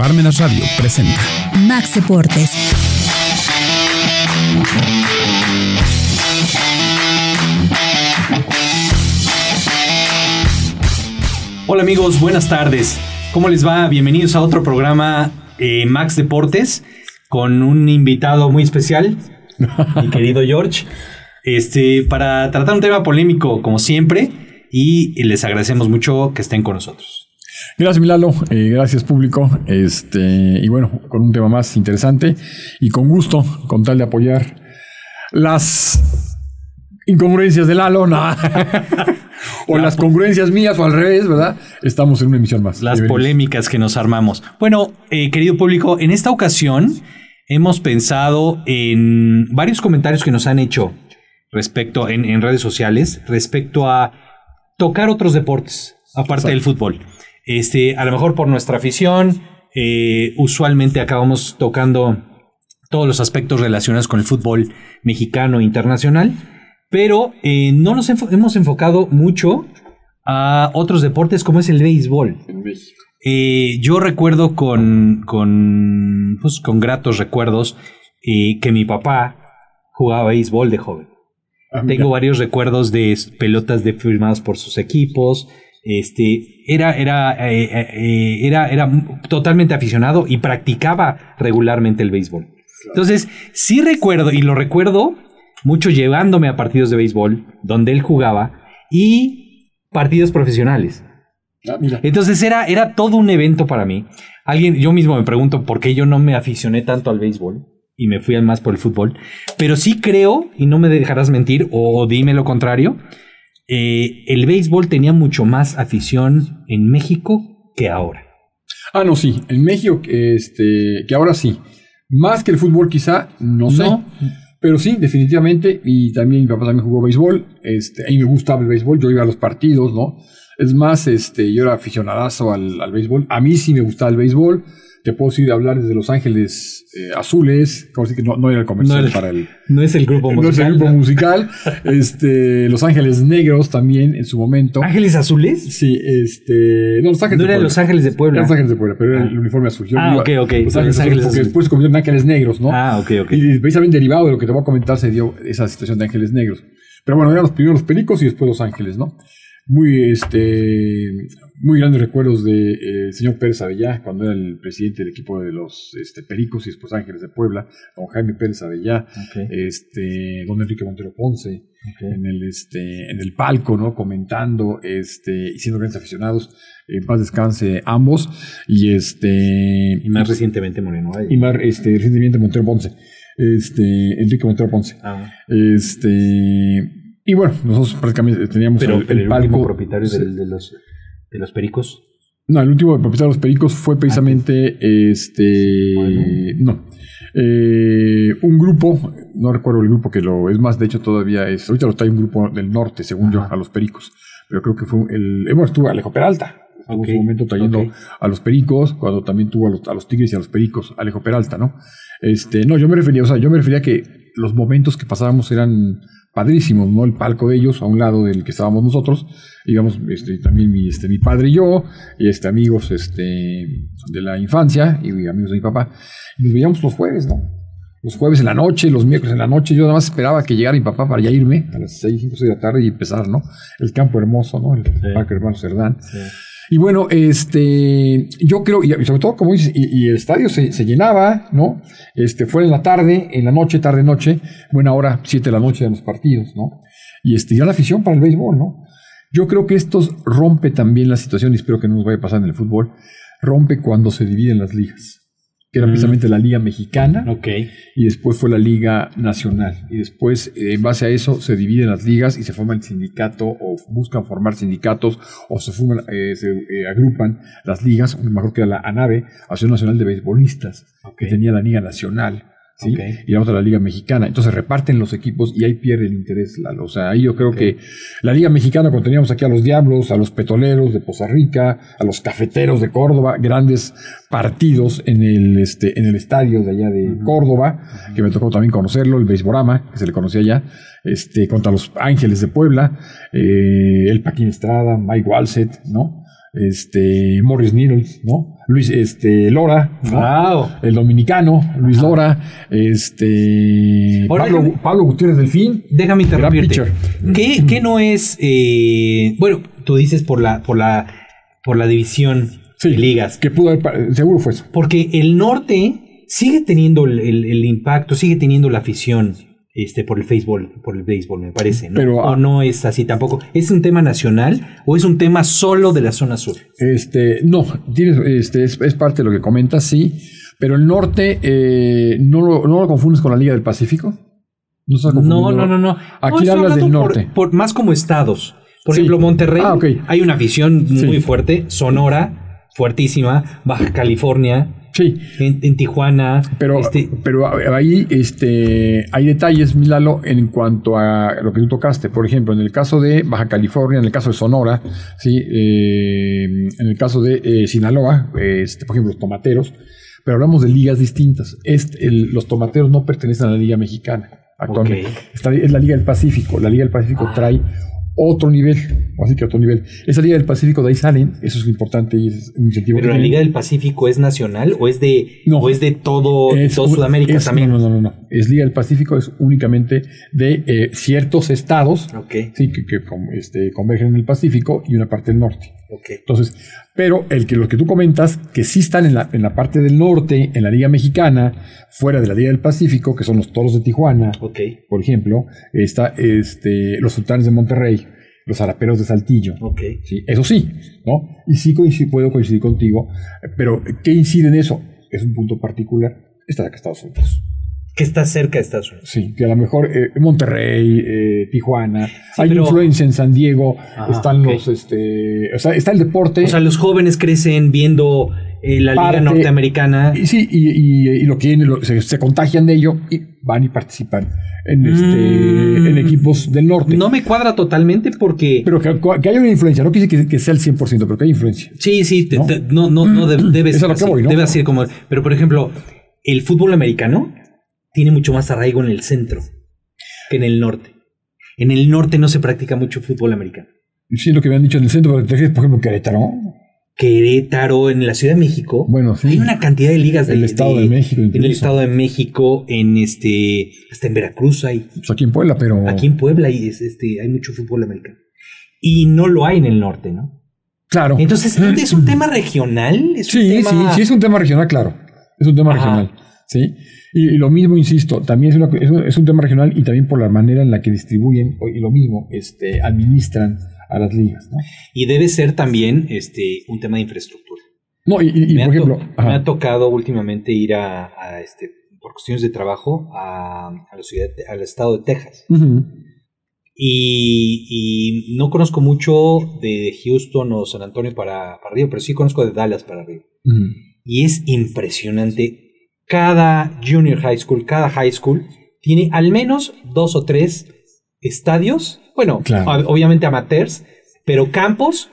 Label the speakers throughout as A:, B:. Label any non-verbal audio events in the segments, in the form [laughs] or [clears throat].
A: Parmenas Radio presenta
B: Max Deportes.
C: Hola amigos, buenas tardes. ¿Cómo les va? Bienvenidos a otro programa eh, Max Deportes con un invitado muy especial, mi [laughs] querido George, este, para tratar un tema polémico como siempre y les agradecemos mucho que estén con nosotros.
A: Gracias, Milalo. Eh, gracias, público. Este, y bueno, con un tema más interesante y con gusto, con tal de apoyar las incongruencias de Lalo, no. [laughs] o las congruencias mías, o al revés, ¿verdad? Estamos en una emisión más.
C: Las polémicas que nos armamos. Bueno, eh, querido público, en esta ocasión hemos pensado en varios comentarios que nos han hecho respecto en, en redes sociales respecto a tocar otros deportes aparte
A: Exacto.
C: del fútbol. Este, a lo mejor por nuestra afición, eh, usualmente acabamos tocando todos los aspectos relacionados con el fútbol mexicano e internacional, pero eh, no nos enfo- hemos enfocado mucho a otros deportes como es el béisbol.
A: En México.
C: Eh, yo recuerdo con, con, pues, con gratos recuerdos eh, que mi papá jugaba béisbol de joven.
A: Ah.
C: Tengo varios recuerdos de pelotas de firmadas por sus equipos. Este, era, era, eh, eh, eh, era, era totalmente aficionado y practicaba regularmente el béisbol. Entonces, sí recuerdo, y lo recuerdo mucho llevándome a partidos de béisbol donde él jugaba y partidos profesionales.
A: Ah, mira.
C: Entonces era, era todo un evento para mí. Alguien, yo mismo me pregunto por qué yo no me aficioné tanto al béisbol y me fui al más por el fútbol. Pero sí creo, y no me dejarás mentir, o, dime lo contrario, eh, el béisbol tenía mucho más afición en México que ahora.
A: Ah, no, sí. En México, este, que ahora sí. Más que el fútbol, quizá, no sé. Pero sí, definitivamente. Y también mi papá también jugó béisbol. Este, a mí me gustaba el béisbol. Yo iba a los partidos, ¿no? Es más, este, yo era aficionadazo al, al béisbol. A mí sí me gustaba el béisbol. Te puedo decir hablar desde Los Ángeles eh, Azules. Como decir que no, no era el comercial
C: No
A: para el, [laughs]
C: No es el grupo [laughs]
A: no es el grupo musical. [laughs] Este, Los Ángeles Negros también en su momento.
C: ¿Ángeles Azules?
A: Sí, este. No, Los Ángeles
C: No
A: de
C: era
A: Puebla.
C: Los Ángeles de Puebla.
A: Era Los Ángeles de Puebla, pero era
C: Ah.
A: el uniforme azul. Yo
C: Ah, ok, ok.
A: Los Ángeles,
C: Los Ángeles
A: Azules, porque después se convirtió en Ángeles Negros, ¿no?
C: Ah, ok, ok.
A: Y precisamente derivado de lo que te voy a comentar se dio esa situación de Ángeles Negros. Pero bueno, eran los primeros Pericos y después Los Ángeles, ¿no? Muy, este, muy grandes recuerdos del de, eh, señor Pérez Avellá, cuando era el presidente del equipo de los este, Pericos y después Ángeles de Puebla, don Jaime Pérez Avellá, este, don Enrique Montero Ponce, en el este en el palco no comentando este y siendo grandes aficionados en paz descanse ambos y este
C: Y más recientemente Moreno Valle.
A: y más este recientemente Montero Ponce este Enrique Montero Ponce.
C: Ah,
A: este y bueno nosotros prácticamente teníamos
C: pero,
A: el,
C: pero el,
A: palco
C: último propietario
A: sí.
C: del- de, los, de los pericos.
A: no el último propietario de los Pericos fue precisamente este no eh, un grupo, no recuerdo el grupo que lo es más, de hecho todavía es, ahorita lo trae un grupo del norte, según yo, a los Pericos, pero creo que fue el, eh, bueno, estuvo Alejo Peralta, estuvo en su momento trayendo a los Pericos, cuando también tuvo a los, a los Tigres y a los Pericos, Alejo Peralta, ¿no? Este, no, yo me refería, o sea, yo me refería a que los momentos que pasábamos eran padrísimos, ¿no? El palco de ellos, a un lado del que estábamos nosotros, íbamos, este, también mi, este, mi padre y yo, y este, amigos, este, de la infancia, y amigos de mi papá, y nos veíamos los jueves, ¿no? Los jueves en la noche, los miércoles en la noche, yo nada más esperaba que llegara mi papá para ya irme a las 6, 5, 6 de la tarde y empezar, ¿no? El campo hermoso, ¿no? El parque hermano Cerdán. Y bueno, este, yo creo, y sobre todo, como dices, y, el estadio se, se llenaba, ¿no? Este, fue en la tarde, en la noche, tarde, noche, buena hora, 7 de la noche de los partidos, ¿no? Y este, ya la afición para el béisbol, ¿no? Yo creo que esto rompe también la situación, y espero que no nos vaya a pasar en el fútbol, rompe cuando se dividen las ligas, que era
C: Mm.
A: precisamente la Liga Mexicana, y después fue la Liga Nacional. Y después, eh, en base a eso, se dividen las ligas y se forma el sindicato o buscan formar sindicatos o se, forman, eh, se eh, agrupan las ligas. Mejor que era la ANAVE, Asociación Nacional de Beisbolistas, que tenía la Liga Nacional. ¿Sí? Y vamos a la Liga Mexicana. Entonces reparten los equipos y ahí pierde el interés. Lalo. O sea, ahí yo creo que la Liga Mexicana, cuando teníamos aquí a los Diablos, a los Petroleros de Poza Rica, a los Cafeteros de Córdoba, grandes partidos en el, este, en el estadio de allá de Córdoba, que me tocó también conocerlo, el Beisborama, que se le conocía allá, este, contra los Ángeles de Puebla, eh, el Paquín Estrada, Mike Walset, ¿no? Este, Morris Needles, ¿no? Luis, este, Lora, ¿no?
C: Wow.
A: el dominicano, Luis Lora, este,
C: Ahora
A: Pablo,
C: déjame-
A: Pablo Gutiérrez Delfín.
C: Déjame interrumpirte. ¿Qué, qué no es? eh, bueno, tú dices por la, por la, por la división
A: Sí,
C: de ligas.
A: Que pudo haber, seguro fue eso.
C: Porque el norte sigue teniendo el, el- el impacto, sigue teniendo la afición este, por el béisbol, por el béisbol, me parece, ¿no?
A: Pero,
C: o
A: ah,
C: no es así tampoco. ¿Es un tema nacional o es un tema solo de la zona sur?
A: Este, no, tienes, este, es, es parte de lo que comentas, sí. Pero el norte, eh, no, lo, no lo confundes con la Liga del Pacífico. No,
C: No, no, no, no.
A: Aquí
C: No,
A: hablas del
C: por-
A: norte.
C: por- más como estados. Por
A: Sí.
C: ejemplo, Monterrey,
A: Ah,
C: hay una afición muy fuerte. Sonora, fuertísima. Baja California,
A: Sí,
C: en, en Tijuana.
A: pero,
C: este,
A: pero ahí este, hay detalles, Milalo, en cuanto a lo que tú tocaste. Por ejemplo, en el caso de Baja California, en el caso de Sonora, ¿sí? Eh, en el caso de eh, Sinaloa, este, por ejemplo, los tomateros, pero hablamos de ligas distintas. Este, el- los tomateros no pertenecen a la Liga Mexicana actualmente.
C: Ok.
A: Está- es la Liga del Pacífico. La Liga del Pacífico
C: Ah.
A: trae otro nivel, así que otro nivel. Esa Liga del Pacífico de ahí salen, eso es importante y es un incentivo
C: ¿Pero
A: que
C: la
A: tienen.
C: Liga del Pacífico es nacional o es de,
A: No.
C: o es de todo,
A: Es
C: todo Sudamérica
A: es-
C: también?
A: No, no, no, no. Es Liga del Pacífico, es únicamente de eh, ciertos estados sí, que, este, convergen en el Pacífico y una parte del norte. Entonces, pero el que los que tú comentas, que sí están en la, en la parte del norte, en la Liga Mexicana, fuera de la Liga del Pacífico, que son los Toros de Tijuana, por ejemplo, está este, los Sultanes de Monterrey, los Araperos de Saltillo.
C: Ok.
A: Sí, eso sí, ¿no? Y sí coincido- puedo coincidir contigo, pero ¿qué incide en eso? Es un punto particular. Está acá Estados Unidos.
C: Que está cerca de Estados Unidos.
A: Sí, que a lo mejor eh, Monterrey, eh, Tijuana, hay
C: pero-
A: influencia en San Diego, están los, este, o sea, está el deporte.
C: O sea, los jóvenes crecen viendo eh, la
A: Parte-
C: Liga Norteamericana.
A: y sí, y, y- y lo quieren, lo- se, se contagian de ello y van y participan en, este,
C: Mm.
A: en equipos del norte.
C: No me cuadra totalmente porque.
A: Pero que, que haya una influencia, no decir que, que sea el 100%, pero que hay influencia.
C: Sí, sí,
A: ¿No?
C: te- no, no, no, de- debe
A: a
C: ser
A: voy, ¿no?
C: Debe ser como. Pero, por ejemplo, el fútbol americano tiene mucho más arraigo en el centro que en el norte. En el norte no se practica mucho fútbol americano.
A: Sí, lo que me han dicho en el centro, pero te fijas, por ejemplo, Querétaro.
C: Querétaro, en la Ciudad de México.
A: Bueno, sí.
C: Hay una cantidad de ligas de,
A: El Estado de México
C: En el
A: incluso.
C: Estado de México, en este. Hasta en Veracruz hay.
A: Pues aquí en Puebla, pero.
C: Aquí en Puebla hay, es- este, hay mucho fútbol americano. Y no lo hay en el norte, ¿no?
A: Claro.
C: Entonces, ¿es un [clears throat] tema regional? ¿Es un
A: Sí,
C: tema-
A: sí, sí, es un tema regional, claro. Es un tema
C: Ajá.
A: regional. Sí. Y, y lo mismo, insisto, también es, una- es un- es un tema regional y también por la manera en la que distribuyen y lo mismo, este, administran a las ligas, ¿no?
C: Y debe ser también este, un tema de infraestructura.
A: No, y, y- por ejemplo, ajá.
C: me ha tocado últimamente ir a, a, este, por cuestiones de trabajo a, a la ciudad, al estado de Texas.
A: Ujú.
C: Y, y no conozco mucho de Houston o San Antonio para, para arriba, pero sí conozco de Dallas para arriba. Y es impresionante. Cada junior high school, cada high school, tiene al menos dos o tres estadios. Bueno,
A: Claro.
C: obviamente amateurs, pero campos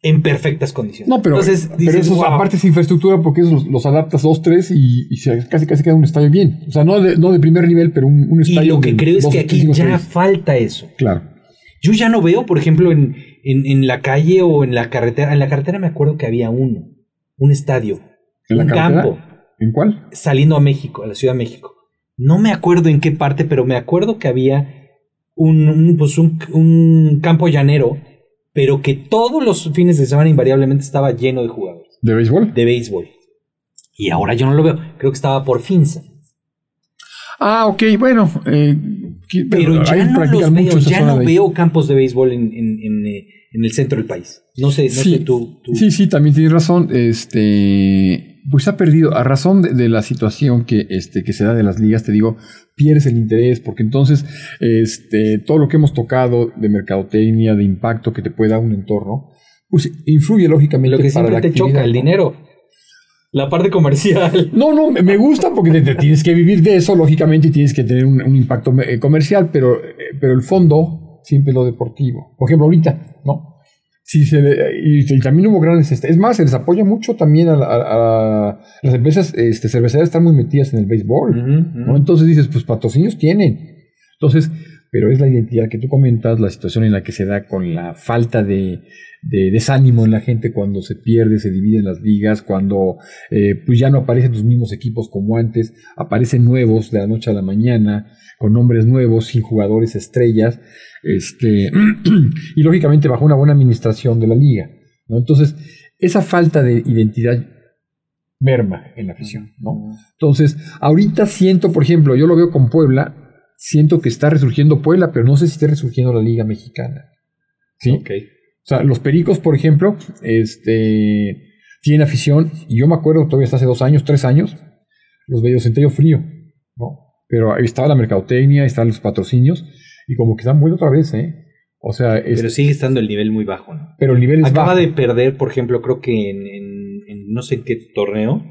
C: en perfectas condiciones.
A: No, pero,
C: Entonces,
A: pero eso aparte es infraestructura porque esos los, adaptas dos, tres y, y se- casi casi queda un estadio bien. O sea, no de, no de primer nivel, pero un, un
C: Y
A: estadio.
C: lo que creo es
A: dos,
C: que aquí
A: cinco
C: ya falta eso.
A: Claro.
C: Yo ya no veo, por ejemplo, en, en, en la calle o en la carretera. En la carretera me acuerdo que había uno, un estadio,
A: ¿En la
C: un campo,
A: ¿En cuál?
C: saliendo a México, a la Ciudad de México. No me acuerdo en qué parte, pero me acuerdo que había un, un, pues un, un campo llanero, pero que todos los fines de semana invariablemente estaba lleno de jugadores
A: ¿De béisbol?
C: de béisbol. Y ahora yo no lo veo. Creo que estaba por Finza.
A: Ah, ok, bueno. eh, que-
C: Pero ya no los veo, ya no veo campos de béisbol en, en- en, eh, en el centro del país. No sé, no
A: Sí,
C: sé tú. tú-
A: Sí, sí, también tienes razón. Este, pues ha perdido, a razón de, de la situación que, este, que se da de las ligas, te digo, pierdes el interés, porque entonces este, todo lo que hemos tocado de mercadotecnia, de impacto que te puede dar un entorno, pues influye lógicamente
C: Lo que
A: para
C: siempre
A: la
C: te choca, el dinero. La parte comercial.
A: No, no, me- gusta porque te, te tienes que vivir de eso, lógicamente, y tienes que tener un, un impacto eh, comercial, pero, eh, pero el fondo siempre es lo deportivo. Por ejemplo, ahorita, ¿no? Sí, se ve- y, y también hubo grandes. este, es más, se les apoya mucho también a, a- a- las empresas este, cerveceras, están muy metidas en el béisbol. ¿no? Entonces dices, pues patrocinios tienen. Entonces, pero es la identidad que tú comentas, la situación en la que se da con la falta de, desánimo en la gente cuando se pierde, se dividen las ligas, cuando eh, pues ya no aparecen los mismos equipos como antes, aparecen nuevos de la noche a la mañana, con nombres nuevos, sin jugadores estrellas, este, [clears throat] y lógicamente bajo una buena administración de la liga. ¿no? Entonces, esa falta de identidad merma en la afición. ¿no? Entonces, ahorita siento, por ejemplo, yo lo veo con Puebla, siento que está resurgiendo Puebla, pero no sé si está resurgiendo la Liga Mexicana. ¿Sí?
C: Ok.
A: O sea, los Pericos, por ejemplo, este, tienen afición, y yo me acuerdo todavía hasta hace dos años, tres años, los veía centello frío, ¿no? Pero ahí estaba la mercadotecnia, estaban los patrocinios, y como que están vuelto otra vez, ¿eh? O sea,
C: pero sigue estando el nivel muy bajo, ¿no?
A: Pero el nivel es
C: Acaba de perder, por ejemplo, creo que en, en, no sé qué torneo,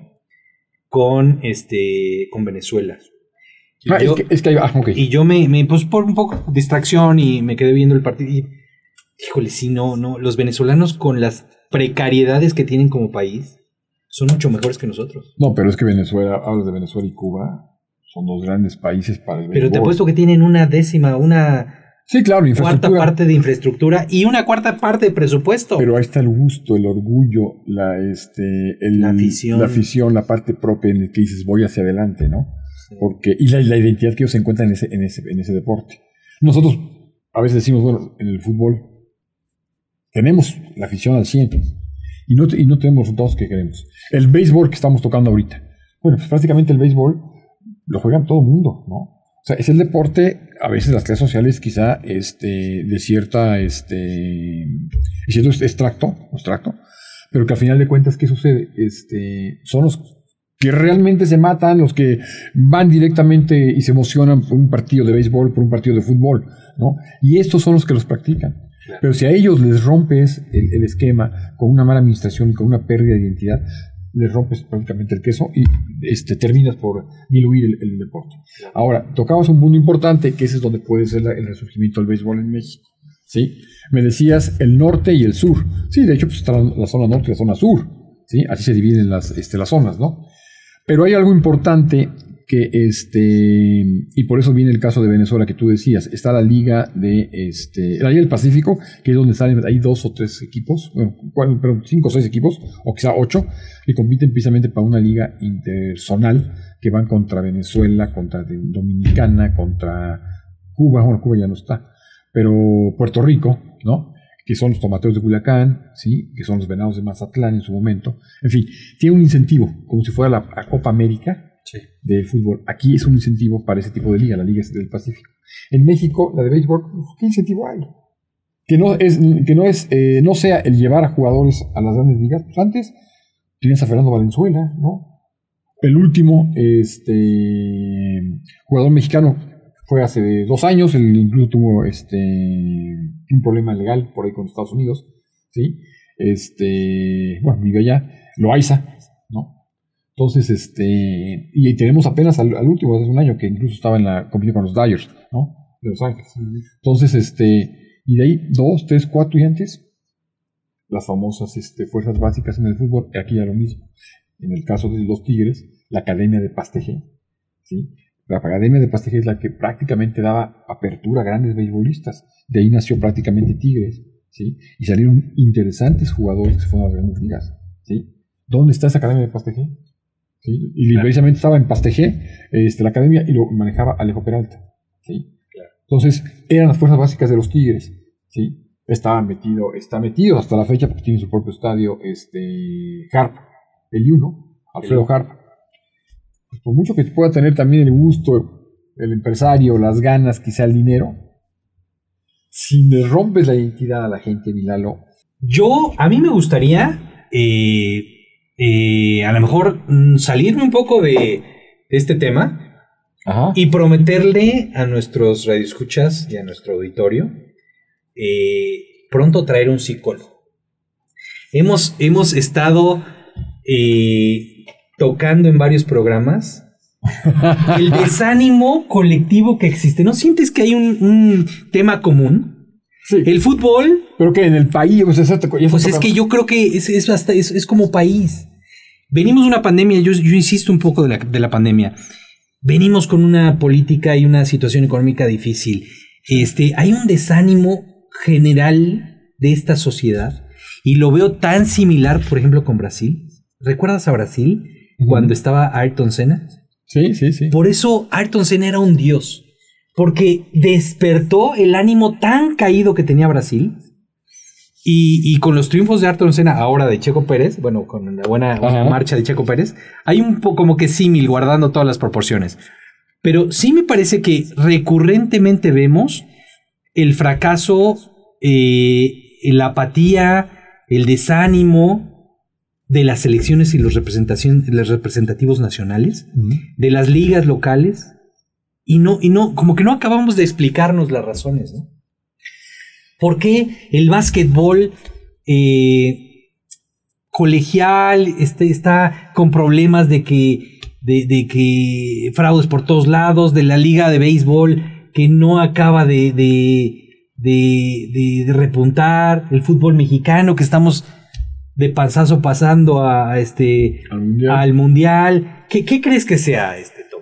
C: con este con Venezuela.
A: Ah, es que, ah,
C: Y yo me, me, pues por un poco de distracción y me quedé viendo el partido. Y, híjole, sí, no, no. Los venezolanos con las precariedades que tienen como país son mucho mejores que nosotros.
A: No, pero es que Venezuela, hablas de Venezuela y Cuba, son dos grandes países para el
C: Pero te apuesto que tienen una décima, una
A: Sí, claro,
C: cuarta parte de infraestructura y una cuarta parte de presupuesto.
A: Pero ahí está el gusto, el orgullo, la, este,
C: la afición.
A: La afición, la parte propia en la que dices voy hacia adelante, ¿no? Porque, y la, identidad que ellos encuentran en ese, en, ese, en ese deporte. Nosotros a veces decimos, bueno, en el fútbol tenemos la afición al 100 y no, y no tenemos los resultados que queremos. El béisbol que estamos tocando ahorita. Bueno, pues prácticamente el béisbol lo juegan todo el mundo, ¿no? O sea, es el deporte, a veces las clases sociales quizá este, de cierta, este, cierto extracto, extracto, pero que al final de cuentas, ¿qué sucede? Este, son los que realmente se matan, los que van directamente y se emocionan por un partido de béisbol, por un partido de fútbol, ¿no? Y estos son los que los practican. Pero si a ellos les rompes el, esquema con una mala administración, con una pérdida de identidad, les rompes prácticamente el queso y este, terminas por diluir el, deporte. Ahora, tocabas un punto importante, que ese es donde puede ser el resurgimiento del béisbol en México. ¿sí? Me decías el norte y el sur. Sí, de hecho, pues está la, zona norte y la zona sur. ¿sí? Así se dividen las, este, las zonas, ¿no? Pero hay algo importante que este y por eso viene el caso de Venezuela que tú decías. Está la liga de este la liga del Pacífico que es donde salen hay dos o tres equipos bueno, pero cinco o seis equipos o quizá ocho que compiten precisamente para una liga interzonal que van contra Venezuela contra Dominicana contra Cuba. Bueno Cuba ya no está pero Puerto Rico no que son los tomateros de Culiacán, ¿sí? que son los venados de Mazatlán en su momento. En fin, tiene un incentivo, como si fuera la, Copa América de fútbol. Aquí es un incentivo para ese tipo de liga, la Liga del Pacífico. En México, la de béisbol, ¿qué incentivo hay? Que no es, que no es, eh, no sea el llevar a jugadores a las grandes ligas. Pues antes tienes a Fernando Valenzuela, ¿no? El último este, jugador mexicano fue hace dos años, incluso tuvo este, un problema legal por ahí con Estados Unidos, ¿sí? Este, bueno, vive allá, Loaiza, ¿no? Entonces, este, y tenemos apenas al, último, hace un año, que incluso estaba en la competición con los Dyers, ¿no? De Los Ángeles. Entonces, este, y de ahí, dos, tres, cuatro y antes, las famosas este, fuerzas básicas en el fútbol, aquí ya lo mismo. En el caso de los Tigres, la Academia de Pasteje, ¿sí? La Academia de Pasteje es la que prácticamente daba apertura a grandes beisbolistas. De ahí nació prácticamente Tigres, ¿sí? Y salieron interesantes jugadores que fueron a las grandes ligas, ¿sí? ¿Dónde está esa Academia de Pasteje? ¿Sí? Y precisamente estaba en Pasteje, este, la academia, y lo manejaba Alejo Peralta, ¿sí? Entonces, eran las fuerzas básicas de los Tigres, ¿sí? Estaba metido, está metido hasta la fecha porque tiene su propio estadio, este, Harp, el uno, Alfredo Harp, pues por mucho que pueda tener también el gusto, el empresario, las ganas, quizá el dinero, si le rompes la identidad a la gente, Milalo.
C: Yo, a mí me gustaría, eh, eh, a lo mejor mm, salirme un poco de, este tema y prometerle a nuestros radioescuchas y a nuestro auditorio eh, pronto traer un psicólogo. Hemos, hemos estado tocando en varios programas. [laughs] El desánimo colectivo que existe. ¿No sientes que hay un, tema común?
A: Sí.
C: El fútbol.
A: Pero que en el país.
C: pues es que yo creo que es, es, es, como país. Venimos de una pandemia. Yo, yo insisto un poco de la, de la pandemia. Venimos con una política y una situación económica difícil. Este, hay un desánimo general de esta sociedad y lo veo tan similar, por ejemplo, con Brasil. ¿Recuerdas a Brasil cuando estaba Ayrton Senna?
A: Sí, sí, sí.
C: Por eso Ayrton Senna era un dios, porque despertó el ánimo tan caído que tenía Brasil. Y, con los triunfos de Ayrton Senna, ahora de Checo Pérez, bueno, con la buena marcha de Checo Pérez, hay un poco como que símil guardando todas las proporciones. Pero sí me parece que recurrentemente vemos el fracaso, eh, la apatía, el desánimo de las elecciones y los, los representativos nacionales, de las ligas locales, y no, y no, como que no acabamos de explicarnos las razones, ¿no? ¿Por qué el básquetbol eh, colegial este, está con problemas de que, de, que fraudes por todos lados, de la liga de béisbol que no acaba de, de, repuntar, el fútbol mexicano que estamos de panzazo pasando a este al mundial. ¿Qué, crees que sea este Tom?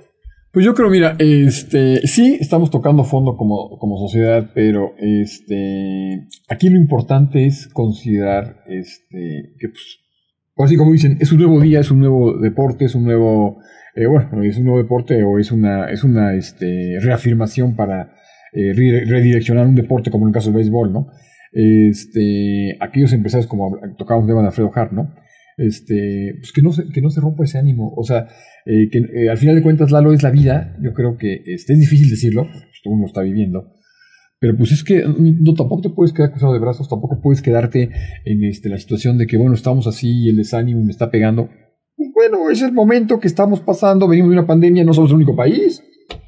A: Pues yo creo, mira, este sí estamos tocando fondo como, como sociedad, pero este aquí lo importante es considerar este que pues así como dicen, es un nuevo día, es un nuevo deporte, es un nuevo eh, bueno, es un nuevo deporte o es una es una este, reafirmación para eh, redireccionar un deporte como en el caso del béisbol, ¿no? Este, aquellos empresarios como tocábamos de Alfredo Hart, ¿no? Este, pues que no se, que no se rompa ese ánimo, o sea, eh, que eh, al final de cuentas Lalo es la vida, yo creo que este, es difícil decirlo, pues uno lo está viviendo, pero pues es que no, tampoco te puedes quedar cruzado de brazos, tampoco puedes quedarte en este, la situación de que, bueno, estamos así y el desánimo me está pegando. Pues bueno, es el momento que estamos pasando, venimos de una pandemia, no somos el único país,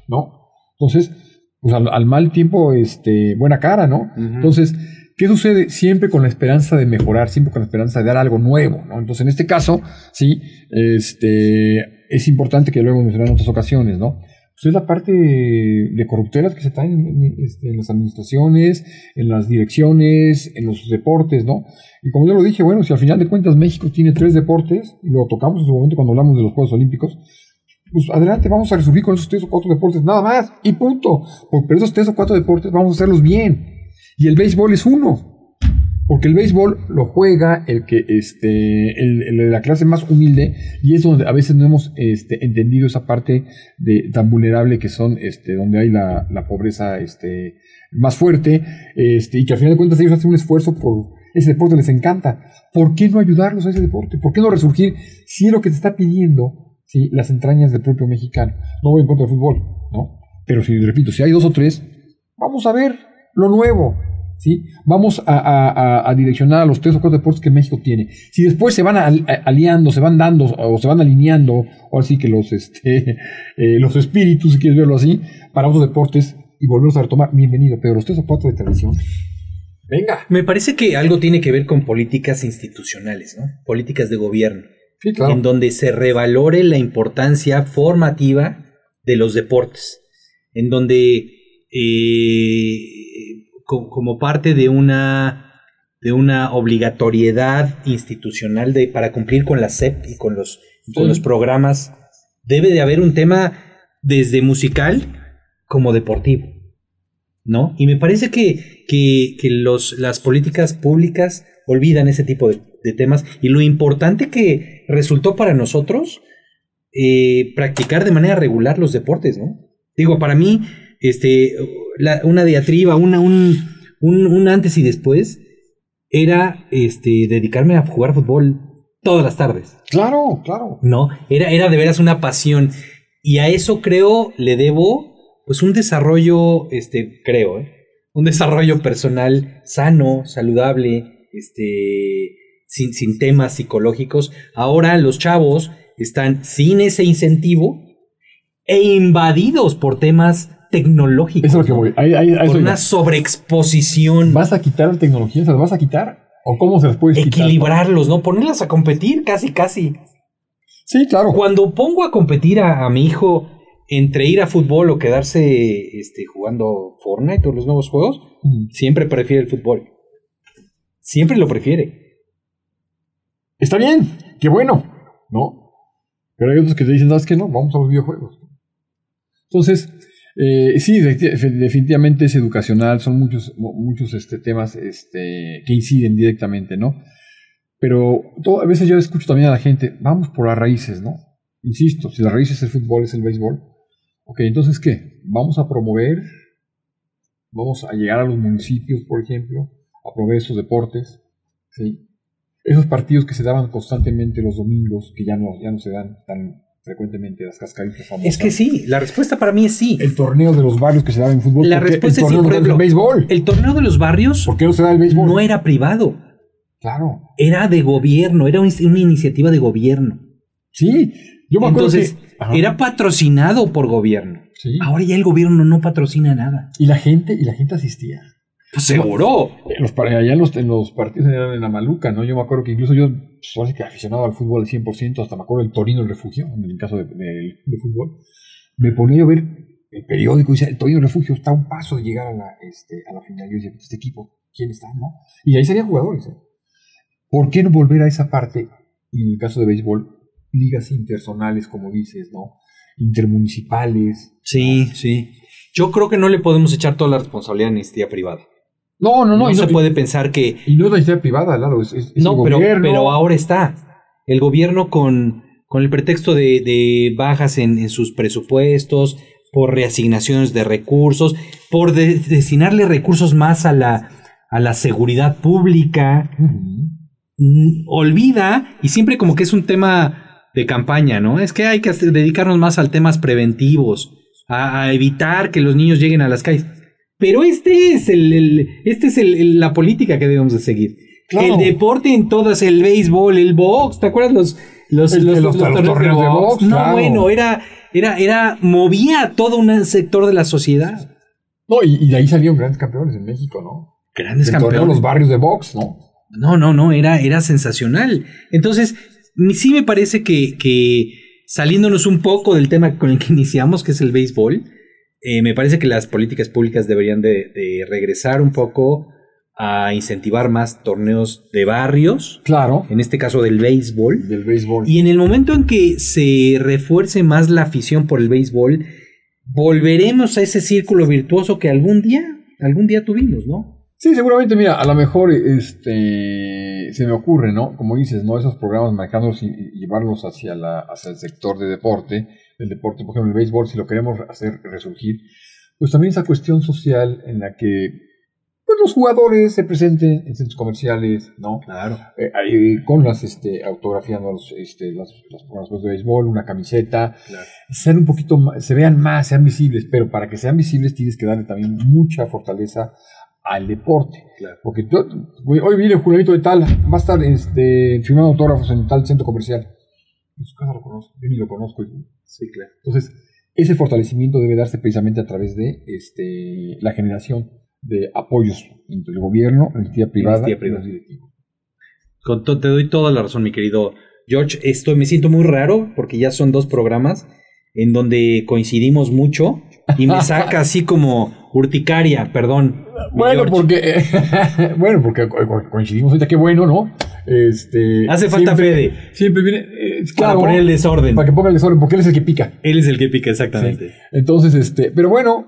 A: ¿no? Entonces, pues al, mal tiempo, este, buena cara, ¿no? Entonces, ¿qué sucede? Siempre con la esperanza de mejorar, siempre con la esperanza de dar algo nuevo, ¿no? Entonces, en este caso, sí, este, es importante que lo hemos mencionado en otras ocasiones, ¿no? Pues es la parte de corruptelas que se está este, en, las administraciones, en las direcciones, en los deportes, ¿no? Y como yo lo dije, bueno, si al final de cuentas México tiene tres deportes, y lo tocamos en su momento cuando hablamos de los Juegos Olímpicos, pues adelante, vamos a resolver con esos tres o cuatro deportes, nada más, y punto. Porque esos tres o cuatro deportes vamos a hacerlos bien. Y el béisbol es uno. Porque el béisbol lo juega el que, este, el, la clase más humilde, y es donde a veces no hemos este, entendido esa parte de, tan vulnerable que son, este, donde hay la, pobreza este, más fuerte, este, y que al final de cuentas ellos hacen un esfuerzo por ese deporte, les encanta. ¿Por qué no ayudarlos a ese deporte? ¿Por qué no resurgir si es lo que te está pidiendo ¿sí? las entrañas del propio mexicano. No voy en contra del fútbol, ¿no? Pero si, repito, si hay dos o tres, vamos a ver lo nuevo, ¿sí? Vamos a, direccionar a los tres o cuatro deportes que México tiene. Si después se van aliando, se van dando o se van alineando, o así que los, este, [laughs] eh, los espíritus, si quieres verlo así, para otros deportes y volverlos a retomar, bienvenido, pero los tres o cuatro de tradición. Venga.
C: Me parece que algo tiene que ver con políticas institucionales, ¿no? Políticas de gobierno en donde se revalore la importancia formativa de los deportes, en donde eh, como parte de una, de una obligatoriedad institucional de, para cumplir con la SEP y con los, con los programas, debe de haber un tema desde musical como deportivo. ¿No? Y me parece que, que, que los, las políticas públicas olvidan ese tipo de, de temas y lo importante que resultó para nosotros eh, practicar de manera regular los deportes, ¿no? Digo, para mí, este, una diatriba, una, un, un, antes y después, era este, dedicarme a jugar fútbol todas las tardes.
A: Claro, claro.
C: No, era, era de veras una pasión. Y a eso creo le debo, pues, un desarrollo, este, creo, ¿eh? un desarrollo personal sano, saludable, este, sin, temas psicológicos. Ahora los chavos están sin ese incentivo e invadidos por temas tecnológicos.
A: Eso es lo que voy.
C: por una sobreexposición.
A: ¿Vas a quitar la tecnología? ¿Se las vas a quitar? ¿O cómo se las puedes
C: quitar? Equilibrarlos, ¿no? Ponerlas a competir casi, casi.
A: Sí, claro.
C: Cuando pongo a competir a, mi hijo entre ir a fútbol o quedarse este, jugando Fortnite o los nuevos juegos, siempre prefiere el fútbol. Siempre lo prefiere.
A: Está bien, qué bueno, ¿no? Pero hay otros que te dicen, ¿sabes qué no? Vamos a los videojuegos. Entonces, Eh, sí, definitivamente es educacional, son muchos, muchos este, temas este, que inciden directamente, ¿no? Pero a veces yo escucho también a la gente, vamos por las raíces, ¿no? Insisto, si las raíces es el fútbol, es el béisbol. Ok, entonces, ¿qué? Vamos a promover, vamos a llegar a los municipios, por ejemplo, a promover esos deportes, ¿sí? Esos partidos que se daban constantemente los domingos, que ya no, ya no se dan tan frecuentemente las cascaditas famosas.
C: Es que sí, la respuesta para mí es sí.
A: El torneo de los barrios que se daba en fútbol.
C: La respuesta es sí, por ejemplo, béisbol. El torneo de los barrios.
A: ¿Por qué no se da el béisbol?
C: No era privado.
A: Claro.
C: Era de gobierno, era una iniciativa de gobierno.
A: Sí, yo me acuerdo
C: Entonces, era patrocinado por gobierno. Sí. Ahora ya el gobierno no patrocina nada.
A: Y la gente, y la gente asistía.
C: Pues seguro.
A: Los, allá en los, en los partidos eran en la maluca, ¿no? Yo me acuerdo que incluso yo soy que aficionado al fútbol al 100%, hasta me acuerdo del Torino el Refugio, en el caso de, fútbol, me ponía a ver el periódico y decía, el Torino el Refugio está a un paso de llegar a la, este, a la final. Yo decía, este equipo, ¿quién está? ¿no? Y ahí serían jugadores. ¿eh? ¿Por qué no volver a esa parte? Y en el caso de béisbol, ligas intersonales, como dices, ¿no? Intermunicipales.
C: Sí, sí. Yo creo que no le podemos echar toda la responsabilidad a la iniciativa privada.
A: No, no, no.
C: No se puede pensar que.
A: Y no es la iniciativa privada al lado, es,
C: no, pero, pero ahora está. El gobierno con, con el pretexto de, bajas en, sus presupuestos, por reasignaciones de recursos, por destinarle recursos más a la, a la seguridad pública, olvida, y siempre como que es un tema de campaña, ¿no? Es que hay que dedicarnos más a temas preventivos, a evitar que los niños lleguen a las calles. Pero este es el, este es el, la política que debemos de seguir. El deporte en todas, el béisbol, el box, ¿te acuerdas los los,
A: los, torneos, de box?
C: No, bueno, era, era, era, movía todo un sector de la sociedad.
A: No, y, de ahí salieron grandes campeones en México, ¿no?
C: Grandes campeones.
A: los barrios de box, ¿no?
C: No, no, no, era, era sensacional. Entonces, sí me parece que, que saliéndonos un poco del tema con el que iniciamos, que es el béisbol, eh, me parece que las políticas públicas deberían de, regresar un poco a incentivar más torneos de barrios.
A: Claro.
C: En este caso del béisbol.
A: Del béisbol.
C: Y en el momento en que se refuerce más la afición por el béisbol, volveremos a ese círculo virtuoso que algún día, algún día tuvimos, ¿no?
A: Sí, seguramente, mira, a lo mejor este, se me ocurre, ¿no? Como dices, ¿no? Esos programas marcándolos y, llevarlos hacia, la, hacia el sector de deporte el deporte, por ejemplo, el béisbol, si lo queremos hacer resurgir, pues también esa cuestión social en la que pues, los jugadores se presenten en centros comerciales, ¿no?
C: Claro.
A: Eh, con las, este, autografiando los, este, los, los de béisbol, una camiseta, claro. un poquito más, se vean más, sean visibles, pero para que sean visibles tienes que darle también mucha fortaleza al deporte. Claro. Porque hoy viene el juramento de tal, va a estar este, firmando autógrafos en tal centro comercial. Pues, lo conozco, yo ni lo conozco.
C: Sí, claro.
A: Entonces, ese fortalecimiento debe darse precisamente a través de este, la generación de apoyos entre el gobierno, la entidad privada, y los directivos.
C: te doy toda la razón, mi querido George. Esto me siento muy raro porque ya son dos programas en donde coincidimos mucho y me saca [laughs] así como urticaria, perdón. [laughs]
A: Bueno, porque bueno, porque coincidimos ahorita, qué bueno, ¿no? Este,
C: Hace falta Fede.
A: Siempre viene. Eh,
C: para poner el desorden.
A: Para que ponga el desorden, porque él es el que pica.
C: Él es el que pica, exactamente.
A: Entonces, este, pero bueno,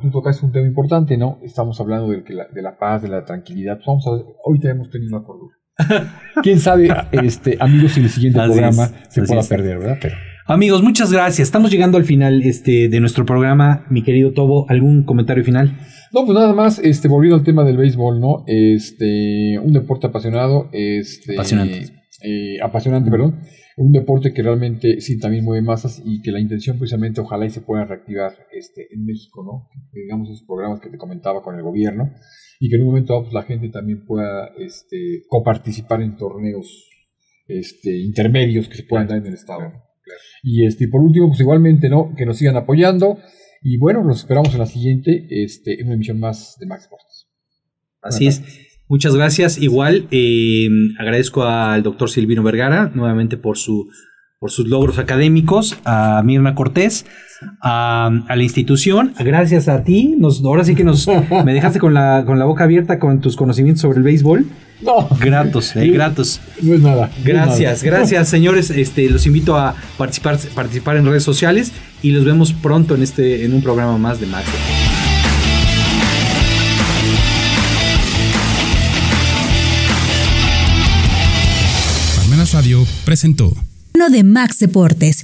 A: tú tocas un tema importante, ¿no? Estamos hablando de, la, de la paz, de la tranquilidad. Pues vamos a ver, hoy tenemos tenido una cordura. [laughs] Quién sabe, este, amigos, si el siguiente programa se pueda perder, ¿verdad? Pero.
C: Amigos, muchas gracias. Estamos llegando al final este, de nuestro programa. Mi querido Tobo, ¿algún comentario final?
A: No, pues nada más, este, volviendo al tema del béisbol, ¿no? Este, un deporte apasionado, este.
C: Apasionante.
A: Eh, apasionante, perdón. Un deporte que realmente sí también mueve masas y que la intención precisamente ojalá y se pueda reactivar este, en México, ¿no? digamos esos programas que te comentaba con el gobierno y que en un momento dado pues, la gente también pueda este, coparticipar en torneos este, intermedios que se puedan dar en el Estado. Y este, por último, pues igualmente, ¿no? Que nos sigan apoyando. Y bueno, los esperamos en la siguiente, este, en una emisión más de Max Sports.
C: Así es. Muchas gracias. Igual eh, agradezco al doctor Silvino Vergara nuevamente por, su, por sus logros académicos, a Mirna Cortés, a, la institución. Gracias a ti. Nos, ahora sí que nos, [laughs] me dejaste con la, con la boca abierta con tus conocimientos sobre el béisbol. No. Gratos, eh, gratos.
A: No es nada.
C: Gracias, gracias, señores. Este, los invito a participar, participar en redes sociales y los vemos pronto en este, en un programa más de Max.
B: Radio presentó.
D: Uno de Max Deportes.